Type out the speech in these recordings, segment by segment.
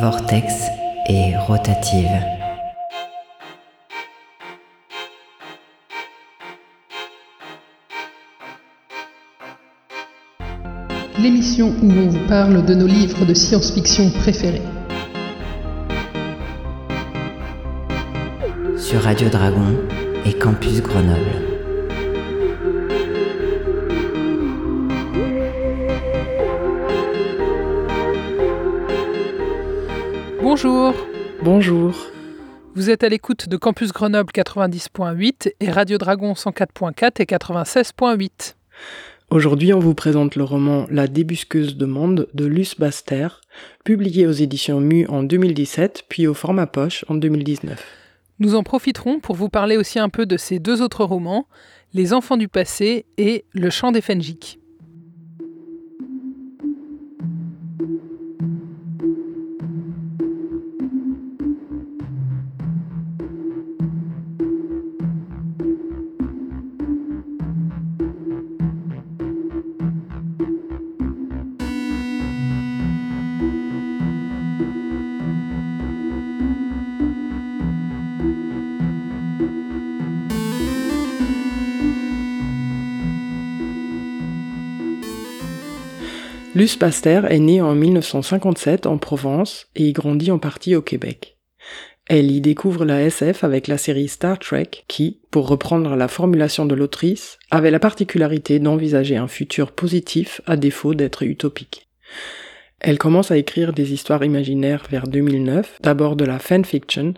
Vortex et rotative. L'émission où on vous parle de nos livres de science-fiction préférés. Sur Radio Dragon et Campus Grenoble. Bonjour. Bonjour. Vous êtes à l'écoute de Campus Grenoble 90.8 et Radio Dragon 104.4 et 96.8. Aujourd'hui, on vous présente le roman La débusqueuse de monde de Luce Baster, publié aux éditions Mu en 2017, puis au format poche en 2019. Nous en profiterons pour vous parler aussi un peu de ces deux autres romans, Les enfants du passé et Le chant des Fenjik. Luce Pasteur est née en 1957 en Provence et y grandit en partie au Québec. Elle y découvre la SF avec la série Star Trek qui, pour reprendre la formulation de l'autrice, avait la particularité d'envisager un futur positif à défaut d'être utopique. Elle commence à écrire des histoires imaginaires vers 2009, d'abord de la fanfiction,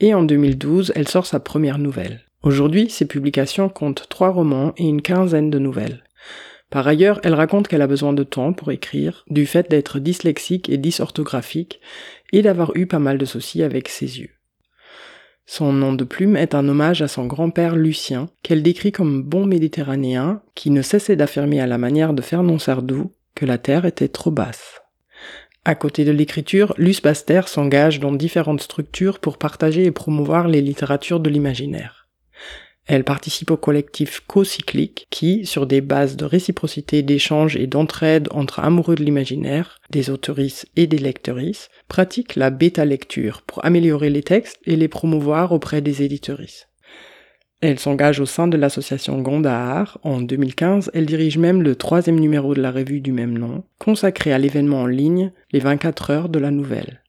et en 2012, elle sort sa première nouvelle. Aujourd'hui, ses publications comptent trois romans et une quinzaine de nouvelles. Par ailleurs, elle raconte qu'elle a besoin de temps pour écrire, du fait d'être dyslexique et dysorthographique, et d'avoir eu pas mal de soucis avec ses yeux. Son nom de plume est un hommage à son grand-père Lucien, qu'elle décrit comme bon méditerranéen, qui ne cessait d'affirmer à la manière de Fernand Sardou que la terre était trop basse. À côté de l'écriture, Luce Baster s'engage dans différentes structures pour partager et promouvoir les littératures de l'imaginaire. Elle participe au collectif Co-Cyclique qui, sur des bases de réciprocité, d'échange et d'entraide entre amoureux de l'imaginaire, des autoristes et des lectrices, pratique la bêta-lecture pour améliorer les textes et les promouvoir auprès des éditoristes. Elle s'engage au sein de l'association Gondahar. En 2015, elle dirige même le troisième numéro de la revue du même nom, consacré à l'événement en ligne, les 24 heures de la nouvelle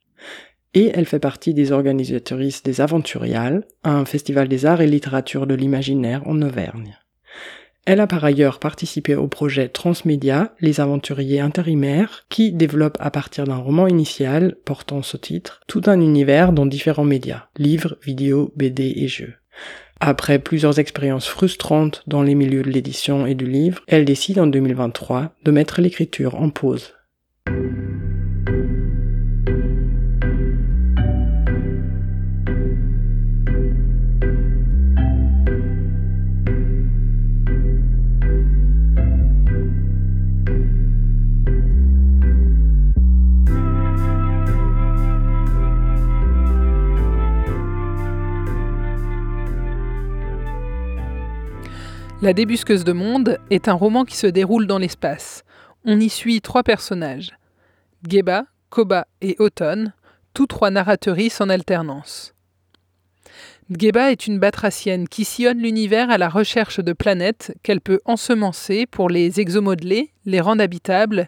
et elle fait partie des organisatrices des Aventuriales, un festival des arts et littérature de l'imaginaire en Auvergne. Elle a par ailleurs participé au projet Transmédia, Les Aventuriers Intérimaires, qui développe à partir d'un roman initial portant ce titre tout un univers dans différents médias, livres, vidéos, BD et jeux. Après plusieurs expériences frustrantes dans les milieux de l'édition et du livre, elle décide en 2023 de mettre l'écriture en pause. La débusqueuse de monde est un roman qui se déroule dans l'espace. On y suit trois personnages. Geba, Koba et Autumn, tous trois narratrices en alternance. Geba est une batracienne qui sillonne l'univers à la recherche de planètes qu'elle peut ensemencer pour les exomodeler, les rendre habitables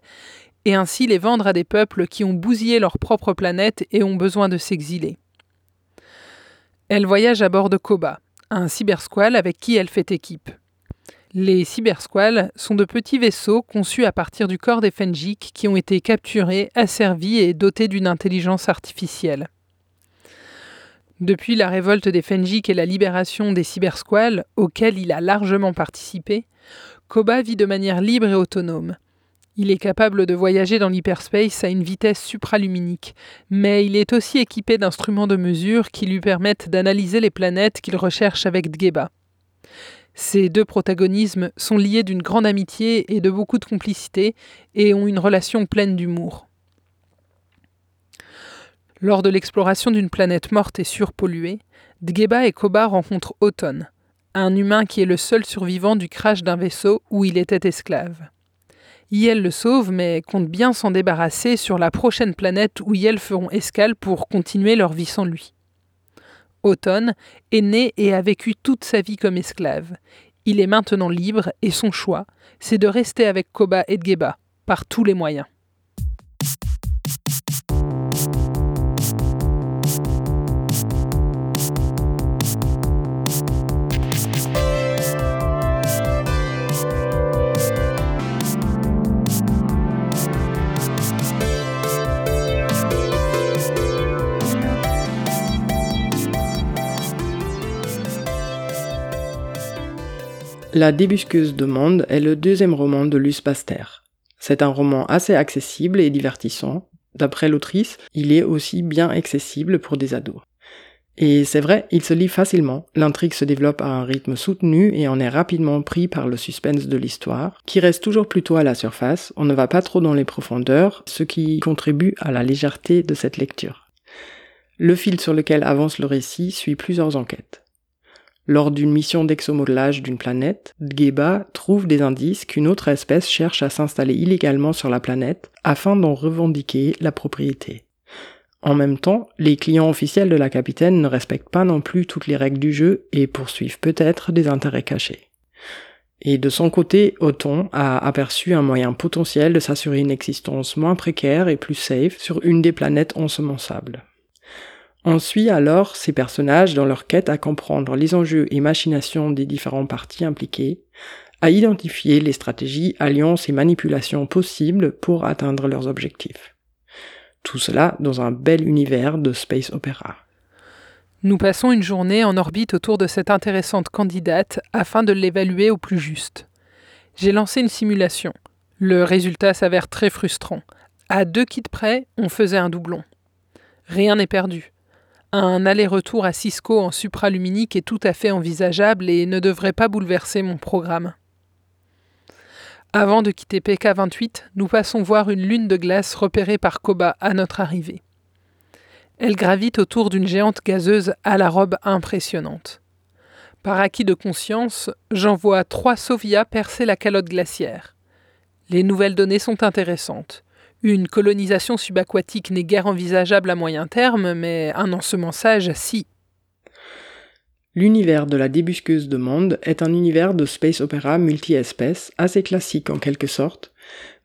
et ainsi les vendre à des peuples qui ont bousillé leur propre planète et ont besoin de s'exiler. Elle voyage à bord de Koba, un cybersqual avec qui elle fait équipe. Les cybersquals sont de petits vaisseaux conçus à partir du corps des Fenjik qui ont été capturés, asservis et dotés d'une intelligence artificielle. Depuis la révolte des Fenjik et la libération des cybersquals, auxquels il a largement participé, Koba vit de manière libre et autonome. Il est capable de voyager dans l'hyperspace à une vitesse supraluminique, mais il est aussi équipé d'instruments de mesure qui lui permettent d'analyser les planètes qu'il recherche avec Dgeba. Ces deux protagonismes sont liés d'une grande amitié et de beaucoup de complicité et ont une relation pleine d'humour. Lors de l'exploration d'une planète morte et surpolluée, Dgeba et Koba rencontrent Auton, un humain qui est le seul survivant du crash d'un vaisseau où il était esclave. Yel le sauve, mais compte bien s'en débarrasser sur la prochaine planète où Yel feront escale pour continuer leur vie sans lui. Automne est né et a vécu toute sa vie comme esclave. Il est maintenant libre et son choix, c'est de rester avec Koba et Geba, par tous les moyens. La débusqueuse de monde est le deuxième roman de Luce Baster. C'est un roman assez accessible et divertissant. D'après l'autrice, il est aussi bien accessible pour des ados. Et c'est vrai, il se lit facilement, l'intrigue se développe à un rythme soutenu et on est rapidement pris par le suspense de l'histoire, qui reste toujours plutôt à la surface, on ne va pas trop dans les profondeurs, ce qui contribue à la légèreté de cette lecture. Le fil sur lequel avance le récit suit plusieurs enquêtes. Lors d'une mission d'exomodelage d'une planète, Dgeba trouve des indices qu'une autre espèce cherche à s'installer illégalement sur la planète afin d'en revendiquer la propriété. En même temps, les clients officiels de la capitaine ne respectent pas non plus toutes les règles du jeu et poursuivent peut-être des intérêts cachés. Et de son côté, Othon a aperçu un moyen potentiel de s'assurer une existence moins précaire et plus safe sur une des planètes ensemençables. On suit alors ces personnages dans leur quête à comprendre les enjeux et machinations des différents parties impliquées, à identifier les stratégies, alliances et manipulations possibles pour atteindre leurs objectifs. Tout cela dans un bel univers de space opéra. Nous passons une journée en orbite autour de cette intéressante candidate afin de l'évaluer au plus juste. J'ai lancé une simulation. Le résultat s'avère très frustrant. À deux kits près, on faisait un doublon. Rien n'est perdu. Un aller-retour à Cisco en supraluminique est tout à fait envisageable et ne devrait pas bouleverser mon programme. Avant de quitter PK28, nous passons voir une lune de glace repérée par Koba à notre arrivée. Elle gravite autour d'une géante gazeuse à la robe impressionnante. Par acquis de conscience, j'envoie trois Sovia percer la calotte glaciaire. Les nouvelles données sont intéressantes. Une colonisation subaquatique n'est guère envisageable à moyen terme, mais un ensemençage, si. L'univers de la débusqueuse de monde est un univers de space opéra multi-espèces, assez classique en quelque sorte,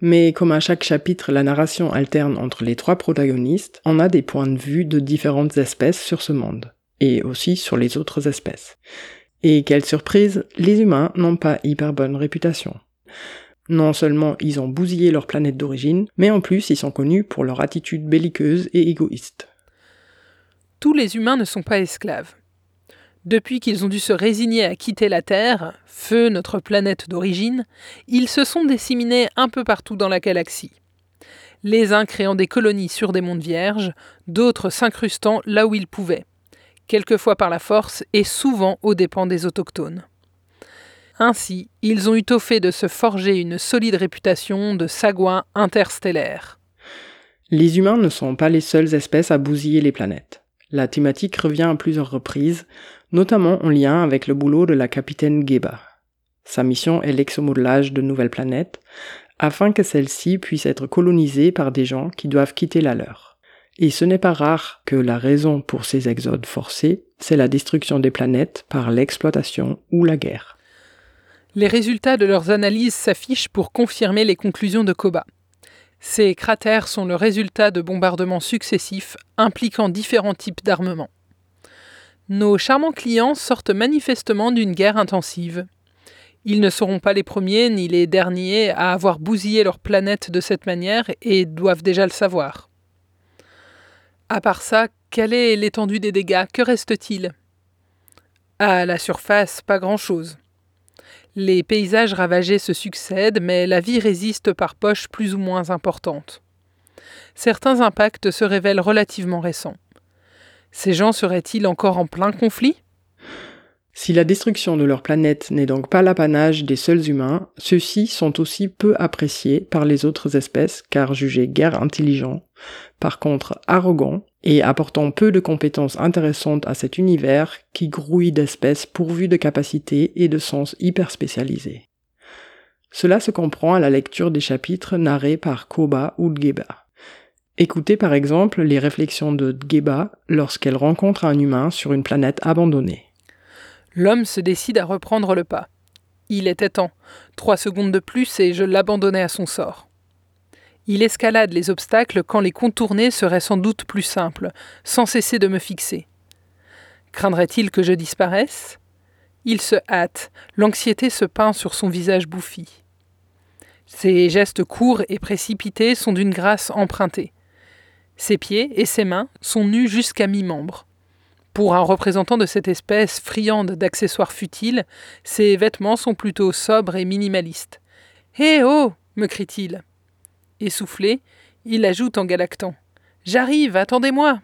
mais comme à chaque chapitre la narration alterne entre les trois protagonistes, on a des points de vue de différentes espèces sur ce monde, et aussi sur les autres espèces. Et quelle surprise, les humains n'ont pas hyper bonne réputation. Non seulement ils ont bousillé leur planète d'origine, mais en plus ils sont connus pour leur attitude belliqueuse et égoïste. Tous les humains ne sont pas esclaves. Depuis qu'ils ont dû se résigner à quitter la Terre, feu notre planète d'origine, ils se sont disséminés un peu partout dans la galaxie. Les uns créant des colonies sur des mondes vierges, d'autres s'incrustant là où ils pouvaient, quelquefois par la force et souvent aux dépens des autochtones. Ainsi, ils ont eu au fait de se forger une solide réputation de sagouins interstellaires. Les humains ne sont pas les seules espèces à bousiller les planètes. La thématique revient à plusieurs reprises, notamment en lien avec le boulot de la capitaine Geba. Sa mission est l'exomodelage de nouvelles planètes, afin que celles-ci puissent être colonisées par des gens qui doivent quitter la leur. Et ce n'est pas rare que la raison pour ces exodes forcés, c'est la destruction des planètes par l'exploitation ou la guerre. Les résultats de leurs analyses s'affichent pour confirmer les conclusions de Koba. Ces cratères sont le résultat de bombardements successifs impliquant différents types d'armements. Nos charmants clients sortent manifestement d'une guerre intensive. Ils ne seront pas les premiers ni les derniers à avoir bousillé leur planète de cette manière et doivent déjà le savoir. À part ça, quelle est l'étendue des dégâts? Que reste-t-il? À la surface, pas grand-chose. Les paysages ravagés se succèdent, mais la vie résiste par poches plus ou moins importantes. Certains impacts se révèlent relativement récents. Ces gens seraient-ils encore en plein conflit? Si la destruction de leur planète n'est donc pas l'apanage des seuls humains, ceux-ci sont aussi peu appréciés par les autres espèces car jugés guère intelligents, par contre arrogants et apportant peu de compétences intéressantes à cet univers qui grouille d'espèces pourvues de capacités et de sens hyper spécialisés. Cela se comprend à la lecture des chapitres narrés par Koba ou Dgeba. Écoutez par exemple les réflexions de Dgeba lorsqu'elle rencontre un humain sur une planète abandonnée. L'homme se décide à reprendre le pas. Il était temps. Trois secondes de plus et je l'abandonnais à son sort. Il escalade les obstacles quand les contourner serait sans doute plus simple, sans cesser de me fixer. Craindrait-il que je disparaisse? Il se hâte, l'anxiété se peint sur son visage bouffi. Ses gestes courts et précipités sont d'une grâce empruntée. Ses pieds et ses mains sont nus jusqu'à mi-membre. Pour un représentant de cette espèce friande d'accessoires futiles, ses vêtements sont plutôt sobres et minimalistes. Hé oh me crie-t-il. Essoufflé, il ajoute en galactant. J'arrive, attendez-moi.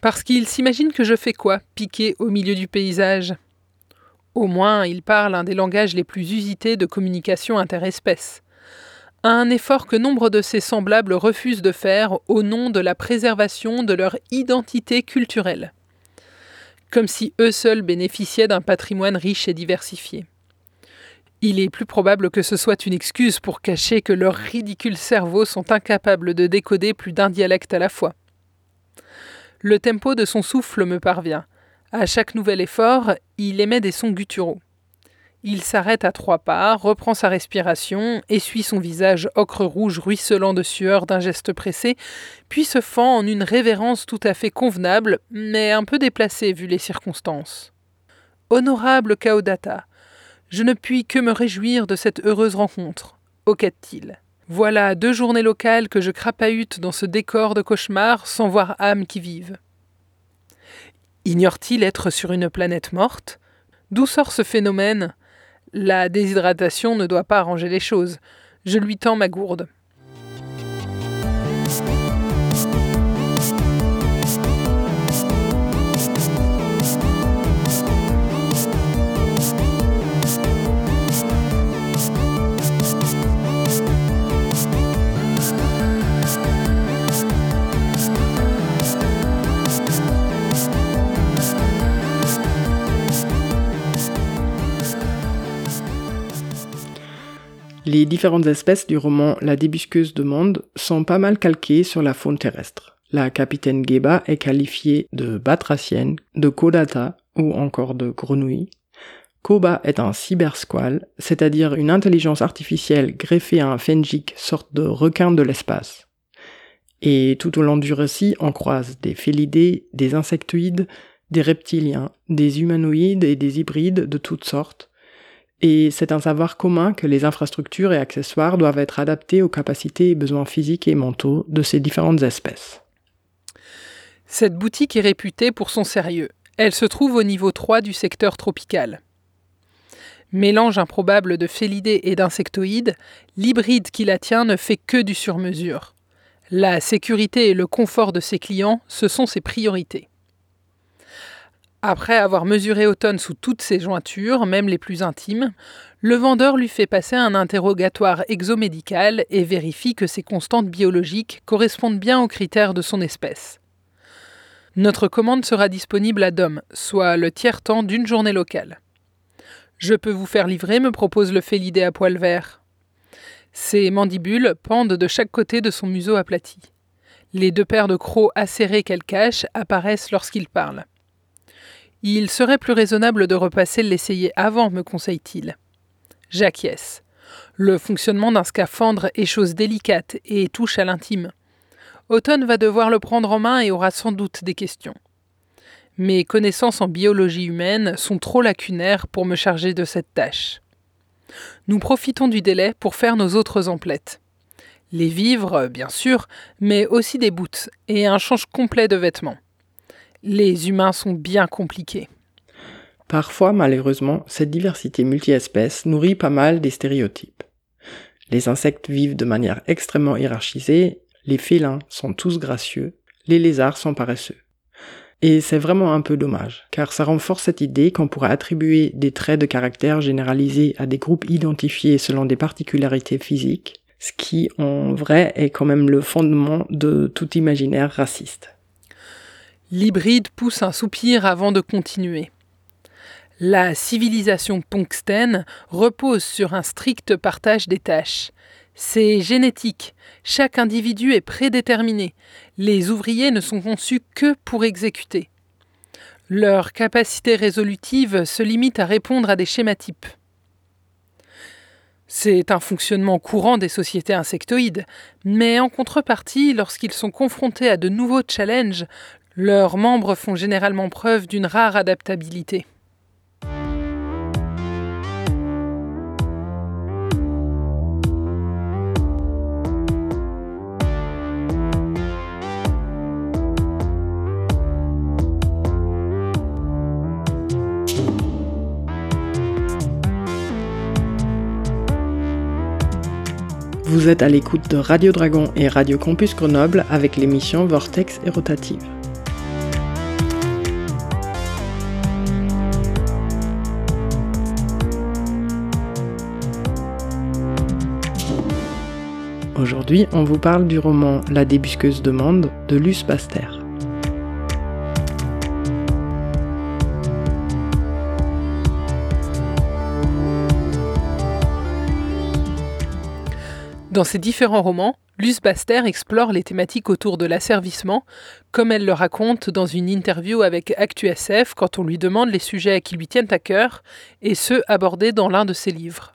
Parce qu'il s'imagine que je fais quoi, piqué au milieu du paysage? Au moins, il parle un des langages les plus usités de communication interespèce. Un effort que nombre de ses semblables refusent de faire au nom de la préservation de leur identité culturelle. Comme si eux seuls bénéficiaient d'un patrimoine riche et diversifié. Il est plus probable que ce soit une excuse pour cacher que leurs ridicules cerveaux sont incapables de décoder plus d'un dialecte à la fois. Le tempo de son souffle me parvient. À chaque nouvel effort, il émet des sons gutturaux. Il s'arrête à trois pas, reprend sa respiration, essuie son visage ocre rouge ruisselant de sueur d'un geste pressé, puis se fend en une révérence tout à fait convenable, mais un peu déplacée vu les circonstances. Honorable Kaodata, je ne puis que me réjouir de cette heureuse rencontre, hoquette-t-il. Voilà deux journées locales que je crapahute dans ce décor de cauchemar sans voir âme qui vive. Ignore-t-il être sur une planète morte? D'où sort ce phénomène? La déshydratation ne doit pas arranger les choses. Je lui tends ma gourde. Les différentes espèces du roman La débusqueuse de monde sont pas mal calquées sur la faune terrestre. La capitaine Geba est qualifiée de batracienne, de kodata ou encore de grenouille. Koba est un cybersqual, c'est-à-dire une intelligence artificielle greffée à un fenjik, sorte de requin de l'espace. Et tout au long du récit, on croise des félidés, des insectoïdes, des reptiliens, des humanoïdes et des hybrides de toutes sortes, et c'est un savoir commun que les infrastructures et accessoires doivent être adaptés aux capacités et besoins physiques et mentaux de ces différentes espèces. Cette boutique est réputée pour son sérieux. Elle se trouve au niveau 3 du secteur tropical. Mélange improbable de félidés et d'insectoïdes, l'hybride qui la tient ne fait que du sur-mesure. La sécurité et le confort de ses clients, ce sont ses priorités. Après avoir mesuré Automne sous toutes ses jointures, même les plus intimes, le vendeur lui fait passer un interrogatoire exomédical et vérifie que ses constantes biologiques correspondent bien aux critères de son espèce. Notre commande sera disponible à Dom, soit le tiers-temps d'une journée locale. Je peux vous faire livrer, me propose le félidé à poil vert. Ses mandibules pendent de chaque côté de son museau aplati. Les deux paires de crocs acérés qu'elle cache apparaissent lorsqu'il parle. Il serait plus raisonnable de repasser l'essayer avant, me conseille-t-il. J'acquiesce. Le fonctionnement d'un scaphandre est chose délicate et touche à l'intime. Automne va devoir le prendre en main et aura sans doute des questions. Mes connaissances en biologie humaine sont trop lacunaires pour me charger de cette tâche. Nous profitons du délai pour faire nos autres emplettes. Les vivres, bien sûr, mais aussi des boots et un change complet de vêtements. Les humains sont bien compliqués. Parfois, malheureusement, cette diversité multi-espèces nourrit pas mal des stéréotypes. Les insectes vivent de manière extrêmement hiérarchisée, les félins sont tous gracieux, les lézards sont paresseux. Et c'est vraiment un peu dommage, car ça renforce cette idée qu'on pourrait attribuer des traits de caractère généralisés à des groupes identifiés selon des particularités physiques, ce qui en vrai est quand même le fondement de tout imaginaire raciste. L'hybride pousse un soupir avant de continuer. La civilisation pongstène repose sur un strict partage des tâches. C'est génétique, chaque individu est prédéterminé, les ouvriers ne sont conçus que pour exécuter. Leur capacité résolutive se limite à répondre à des schématypes. C'est un fonctionnement courant des sociétés insectoïdes, mais en contrepartie, lorsqu'ils sont confrontés à de nouveaux challenges, leurs membres font généralement preuve d'une rare adaptabilité. Vous êtes à l'écoute de Radio Dragon et Radio Campus Grenoble avec l'émission Vortex et Rotative. Aujourd'hui, on vous parle du roman La débusqueuse de monde de Luce Baster. Dans ses différents romans, Luce Baster explore les thématiques autour de l'asservissement, comme elle le raconte dans une interview avec ActuSF quand on lui demande les sujets qui lui tiennent à cœur, et ceux abordés dans l'un de ses livres.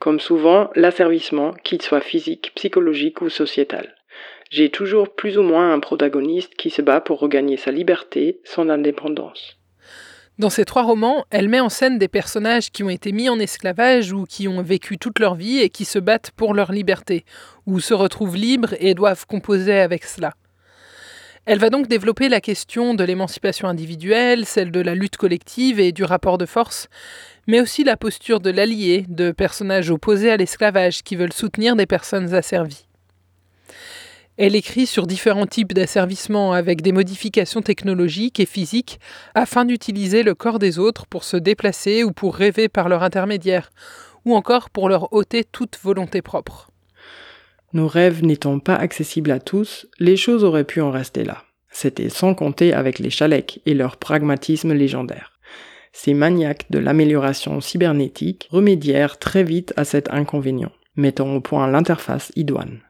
Comme souvent, l'asservissement, qu'il soit physique, psychologique ou sociétal. J'ai toujours plus ou moins un protagoniste qui se bat pour regagner sa liberté, son indépendance. Dans ces trois romans, elle met en scène des personnages qui ont été mis en esclavage ou qui ont vécu toute leur vie et qui se battent pour leur liberté, ou se retrouvent libres et doivent composer avec cela. Elle va donc développer la question de l'émancipation individuelle, celle de la lutte collective et du rapport de force, mais aussi la posture de l'allié, de personnages opposés à l'esclavage qui veulent soutenir des personnes asservies. Elle écrit sur différents types d'asservissement avec des modifications technologiques et physiques afin d'utiliser le corps des autres pour se déplacer ou pour rêver par leur intermédiaire, ou encore pour leur ôter toute volonté propre. Nos rêves n'étant pas accessibles à tous, les choses auraient pu en rester là. C'était sans compter avec les Chaleks et leur pragmatisme légendaire. Ces maniaques de l'amélioration cybernétique remédièrent très vite à cet inconvénient, mettant au point l'interface idoine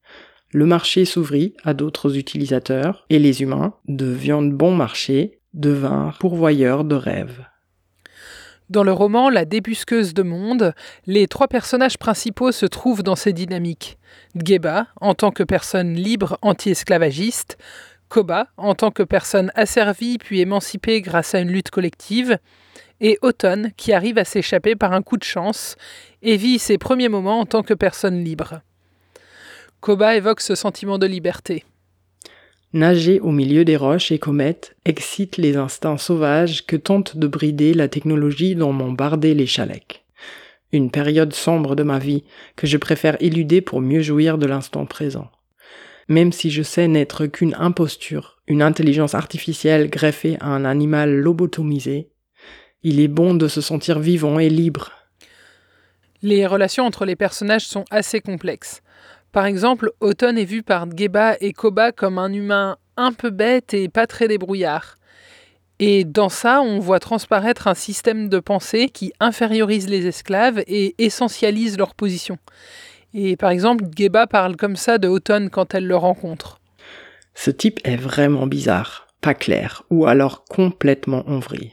le marché s'ouvrit à d'autres utilisateurs et les humains, de viande bon marché, devinrent pourvoyeurs de rêves. Dans le roman La débusqueuse de monde, les trois personnages principaux se trouvent dans ces dynamiques. Dgeba, en tant que personne libre anti-esclavagiste, Koba, en tant que personne asservie puis émancipée grâce à une lutte collective, et Autumn, qui arrive à s'échapper par un coup de chance et vit ses premiers moments en tant que personne libre. Koba évoque ce sentiment de liberté. Nager au milieu des roches et comètes excite les instincts sauvages que tente de brider la technologie dont m'ont bardé les Chaleks. Une période sombre de ma vie que je préfère éluder pour mieux jouir de l'instant présent. Même si je sais n'être qu'une imposture, une intelligence artificielle greffée à un animal lobotomisé, il est bon de se sentir vivant et libre. Les relations entre les personnages sont assez complexes. Par exemple, Autumn est vu par Geba et Koba comme un humain un peu bête et pas très débrouillard. Et dans ça, on voit transparaître un système de pensée qui infériorise les esclaves et essentialise leur position. Et par exemple, Geba parle comme ça de Autumn quand elle le rencontre. Ce type est vraiment bizarre, pas clair, ou alors complètement envré.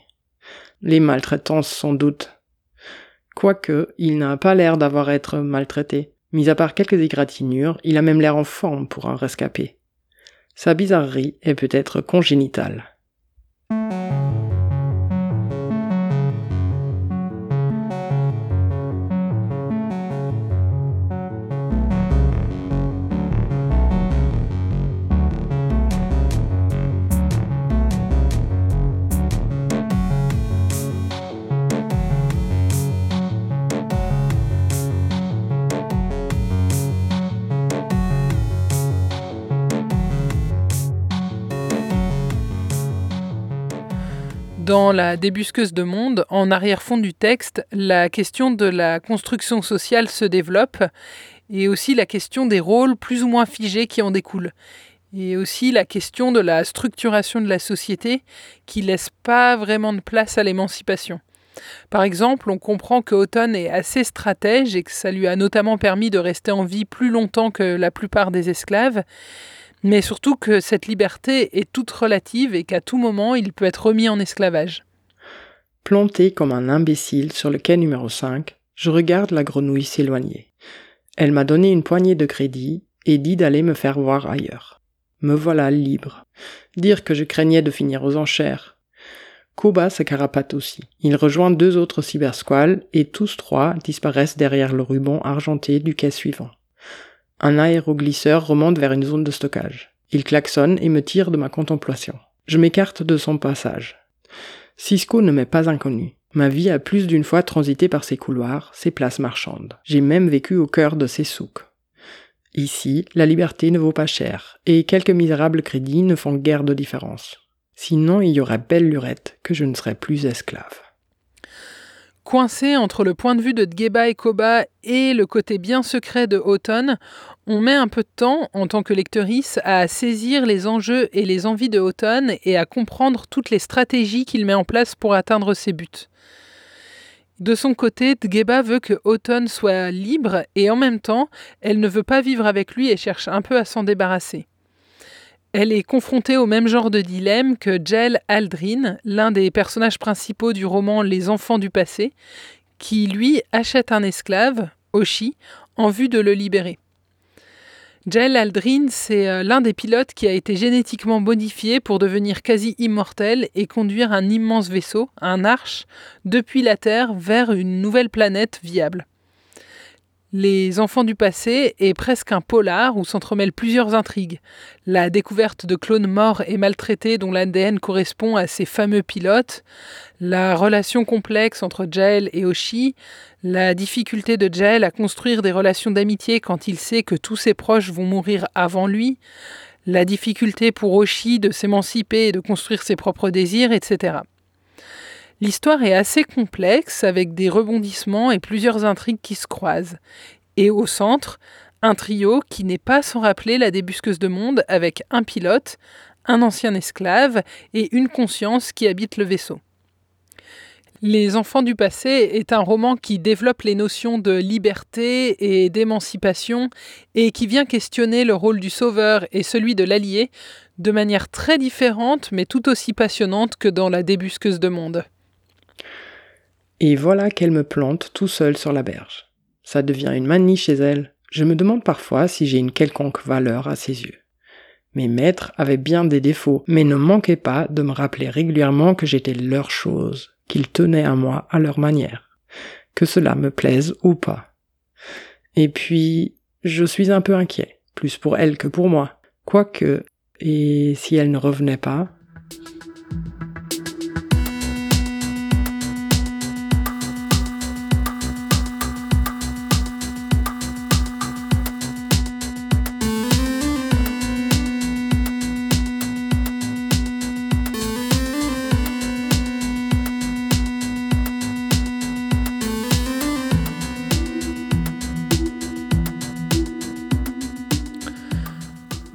Les maltraitances sans doute. Quoique, il n'a pas l'air d'avoir été maltraité. Mis à part quelques égratignures, il a même l'air en forme pour un rescapé. Sa bizarrerie est peut-être congénitale. Dans La débusqueuse de monde, en arrière-fond du texte, la question de la construction sociale se développe et aussi la question des rôles plus ou moins figés qui en découlent, et aussi la question de la structuration de la société qui laisse pas vraiment de place à l'émancipation. Par exemple, on comprend que Auton est assez stratège et que ça lui a notamment permis de rester en vie plus longtemps que la plupart des esclaves, mais surtout que cette liberté est toute relative et qu'à tout moment il peut être remis en esclavage. Planté comme un imbécile sur le quai numéro 5, je regarde la grenouille s'éloigner. Elle m'a donné une poignée de crédit et dit d'aller me faire voir ailleurs. Me voilà libre. Dire que je craignais de finir aux enchères. Koba se carapate aussi. Il rejoint deux autres cybersquales et tous trois disparaissent derrière le ruban argenté du quai suivant. Un aéroglisseur remonte vers une zone de stockage. Il klaxonne et me tire de ma contemplation. Je m'écarte de son passage. Cisco ne m'est pas inconnu. Ma vie a plus d'une fois transité par ses couloirs, ses places marchandes. J'ai même vécu au cœur de ses souks. Ici, la liberté ne vaut pas cher, et quelques misérables crédits ne font guère de différence. Sinon, il y aurait belle lurette que je ne serais plus esclave. Coincé entre le point de vue de Dgeba et Koba et le côté bien secret de Houghton, on met un peu de temps, en tant que lectrice, à saisir les enjeux et les envies de Houghton et à comprendre toutes les stratégies qu'il met en place pour atteindre ses buts. De son côté, Dgeba veut que Houghton soit libre et en même temps, elle ne veut pas vivre avec lui et cherche un peu à s'en débarrasser. Elle est confrontée au même genre de dilemme que Jel Aldrin, l'un des personnages principaux du roman Les enfants du passé, qui lui achète un esclave, Oshi, en vue de le libérer. Jel Aldrin, c'est euh, l'un des pilotes qui a été génétiquement modifié pour devenir quasi immortel et conduire un immense vaisseau, un Arche, depuis la Terre vers une nouvelle planète viable. Les enfants du passé est presque un polar où s'entremêlent plusieurs intrigues. La découverte de clones morts et maltraités dont l'ADN correspond à ces fameux pilotes, la relation complexe entre Jael et Oshi, la difficulté de Jael à construire des relations d'amitié quand il sait que tous ses proches vont mourir avant lui, la difficulté pour Oshi de s'émanciper et de construire ses propres désirs, etc. L'histoire est assez complexe avec des rebondissements et plusieurs intrigues qui se croisent. Et au centre, un trio qui n'est pas sans rappeler la débusqueuse de monde avec un pilote, un ancien esclave et une conscience qui habite le vaisseau. Les enfants du passé est un roman qui développe les notions de liberté et d'émancipation et qui vient questionner le rôle du sauveur et celui de l'allié de manière très différente mais tout aussi passionnante que dans La débusqueuse de monde. Et voilà qu'elle me plante tout seul sur la berge. Ça devient une manie chez elle. Je me demande parfois si j'ai une quelconque valeur à ses yeux. Mes maîtres avaient bien des défauts, mais ne manquaient pas de me rappeler régulièrement que j'étais leur chose, qu'ils tenaient à moi à leur manière, que cela me plaise ou pas. Et puis, je suis un peu inquiet, plus pour elle que pour moi. Quoique, et si elle ne revenait pas,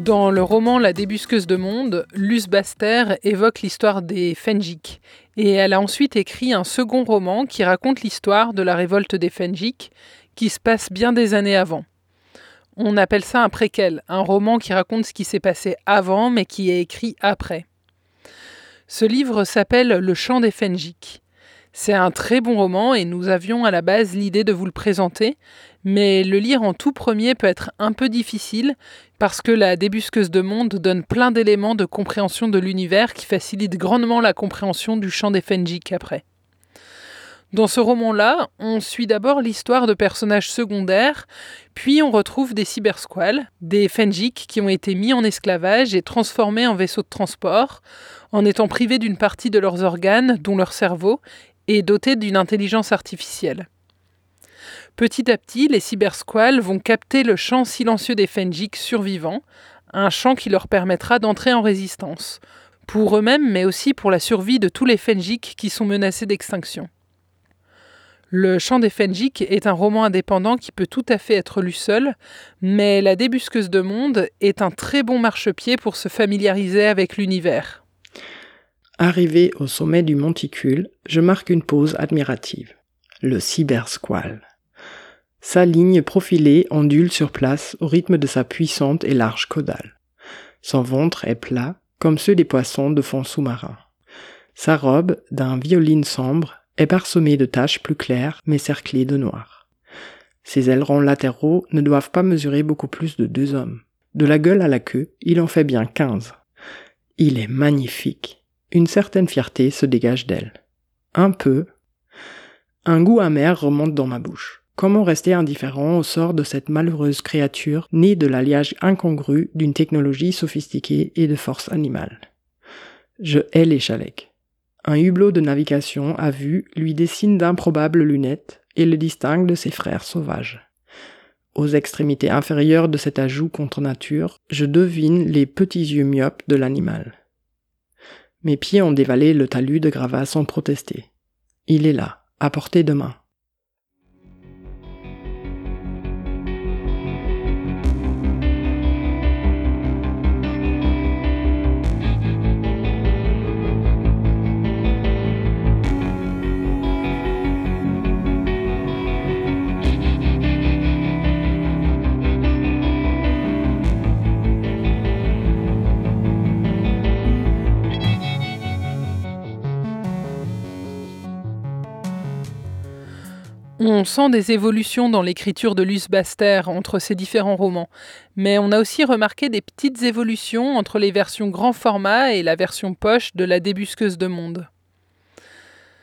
Dans le roman La débusqueuse de monde, Luce Baster évoque l'histoire des Fenjik. Et elle a ensuite écrit un second roman qui raconte l'histoire de la révolte des Fenjik, qui se passe bien des années avant. On appelle ça un préquel, un roman qui raconte ce qui s'est passé avant mais qui est écrit après. Ce livre s'appelle Le chant des Fenjik. C'est un très bon roman et nous avions à la base l'idée de vous le présenter, mais le lire en tout premier peut être un peu difficile parce que la débusqueuse de monde donne plein d'éléments de compréhension de l'univers qui facilitent grandement la compréhension du chant des Fenjik après. Dans ce roman-là, on suit d'abord l'histoire de personnages secondaires, puis on retrouve des cybersquales, des Fenjik qui ont été mis en esclavage et transformés en vaisseaux de transport, en étant privés d'une partie de leurs organes, dont leur cerveau, et dotés d'une intelligence artificielle. Petit à petit, les cybersquales vont capter le chant silencieux des Fenjik survivants, un chant qui leur permettra d'entrer en résistance, pour eux-mêmes mais aussi pour la survie de tous les Fenjik qui sont menacés d'extinction. Le Chant des Fenjik est un roman indépendant qui peut tout à fait être lu seul, mais La débusqueuse de monde est un très bon marchepied pour se familiariser avec l'univers. Arrivé au sommet du monticule, je marque une pause admirative. Le cybersqual. Sa ligne profilée ondule sur place au rythme de sa puissante et large caudale. Son ventre est plat, comme ceux des poissons de fond sous-marin. Sa robe, d'un violine sombre, est parsemé de taches plus claires mais cerclées de noir. Ses ailerons latéraux ne doivent pas mesurer beaucoup plus de deux hommes. De la gueule à la queue, il en fait bien quinze. Il est magnifique. Une certaine fierté se dégage d'elle. Un peu. Un goût amer remonte dans ma bouche. Comment rester indifférent au sort de cette malheureuse créature née de l'alliage incongru d'une technologie sophistiquée et de force animale? Je hais les chalecs. Un hublot de navigation à vue lui dessine d'improbables lunettes et le distingue de ses frères sauvages. Aux extrémités inférieures de cet ajout contre nature, je devine les petits yeux myopes de l'animal. Mes pieds ont dévalé le talus de gravats sans protester. Il est là, à portée de main. On sent des évolutions dans l'écriture de Luce Baster entre ces différents romans, mais on a aussi remarqué des petites évolutions entre les versions grand format et la version poche de La débusqueuse de monde.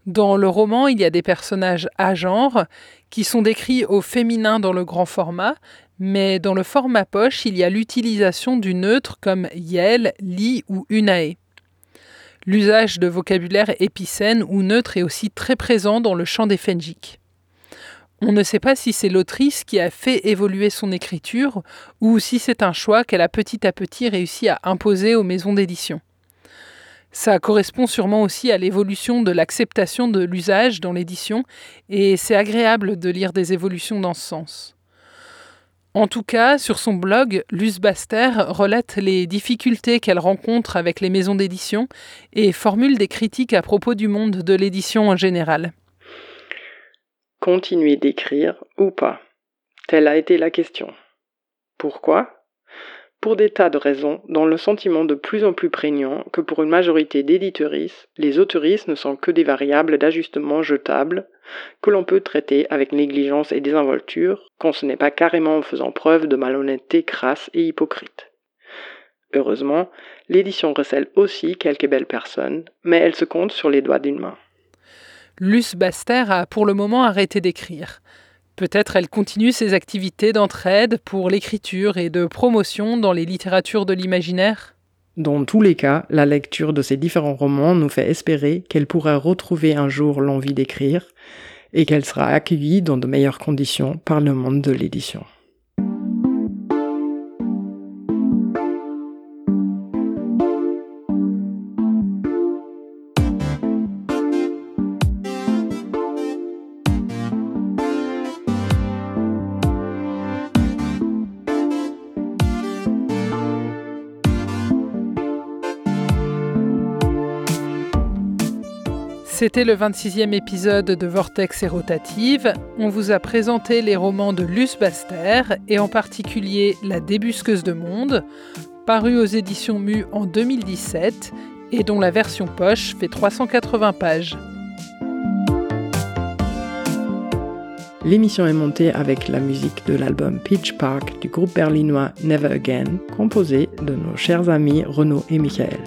Dans le roman, il y a des personnages à genre qui sont décrits au féminin dans le grand format, mais dans le format poche, il y a l'utilisation du neutre comme yel, li ou unae. L'usage de vocabulaire épicène ou neutre est aussi très présent dans le chant des Fenjik. On ne sait pas si c'est l'autrice qui a fait évoluer son écriture ou si c'est un choix qu'elle a petit à petit réussi à imposer aux maisons d'édition. Ça correspond sûrement aussi à l'évolution de l'acceptation de l'usage dans l'édition et c'est agréable de lire des évolutions dans ce sens. En tout cas, sur son blog, Luce Baster relate les difficultés qu'elle rencontre avec les maisons d'édition et formule des critiques à propos du monde de l'édition en général continuer d'écrire ou pas? Telle a été la question. Pourquoi? Pour des tas de raisons, dont le sentiment de plus en plus prégnant que pour une majorité d'éditeuristes, les autoristes ne sont que des variables d'ajustement jetables que l'on peut traiter avec négligence et désinvolture, quand ce n'est pas carrément en faisant preuve de malhonnêteté crasse et hypocrite. Heureusement, l'édition recèle aussi quelques belles personnes, mais elle se compte sur les doigts d'une main. Luce Baster a pour le moment arrêté d'écrire. Peut-être elle continue ses activités d'entraide pour l'écriture et de promotion dans les littératures de l'imaginaire? Dans tous les cas, la lecture de ces différents romans nous fait espérer qu'elle pourra retrouver un jour l'envie d'écrire et qu'elle sera accueillie dans de meilleures conditions par le monde de l'édition. C'était le 26e épisode de Vortex et Rotative. On vous a présenté les romans de Luce Baster et en particulier La débusqueuse de monde, paru aux éditions Mu en 2017 et dont la version poche fait 380 pages. L'émission est montée avec la musique de l'album Peach Park du groupe berlinois Never Again, composé de nos chers amis Renaud et Michael.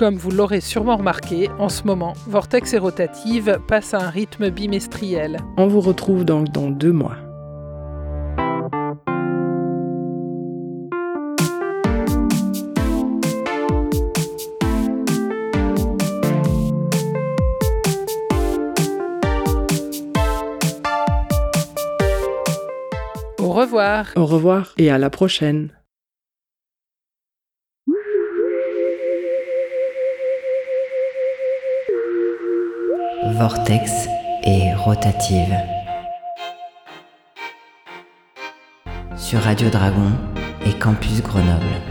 Comme vous l'aurez sûrement remarqué, en ce moment, Vortex et Rotative passe à un rythme bimestriel. On vous retrouve donc dans deux mois. Au revoir. Au revoir et à la prochaine. Vortex et rotative. Sur Radio Dragon et Campus Grenoble.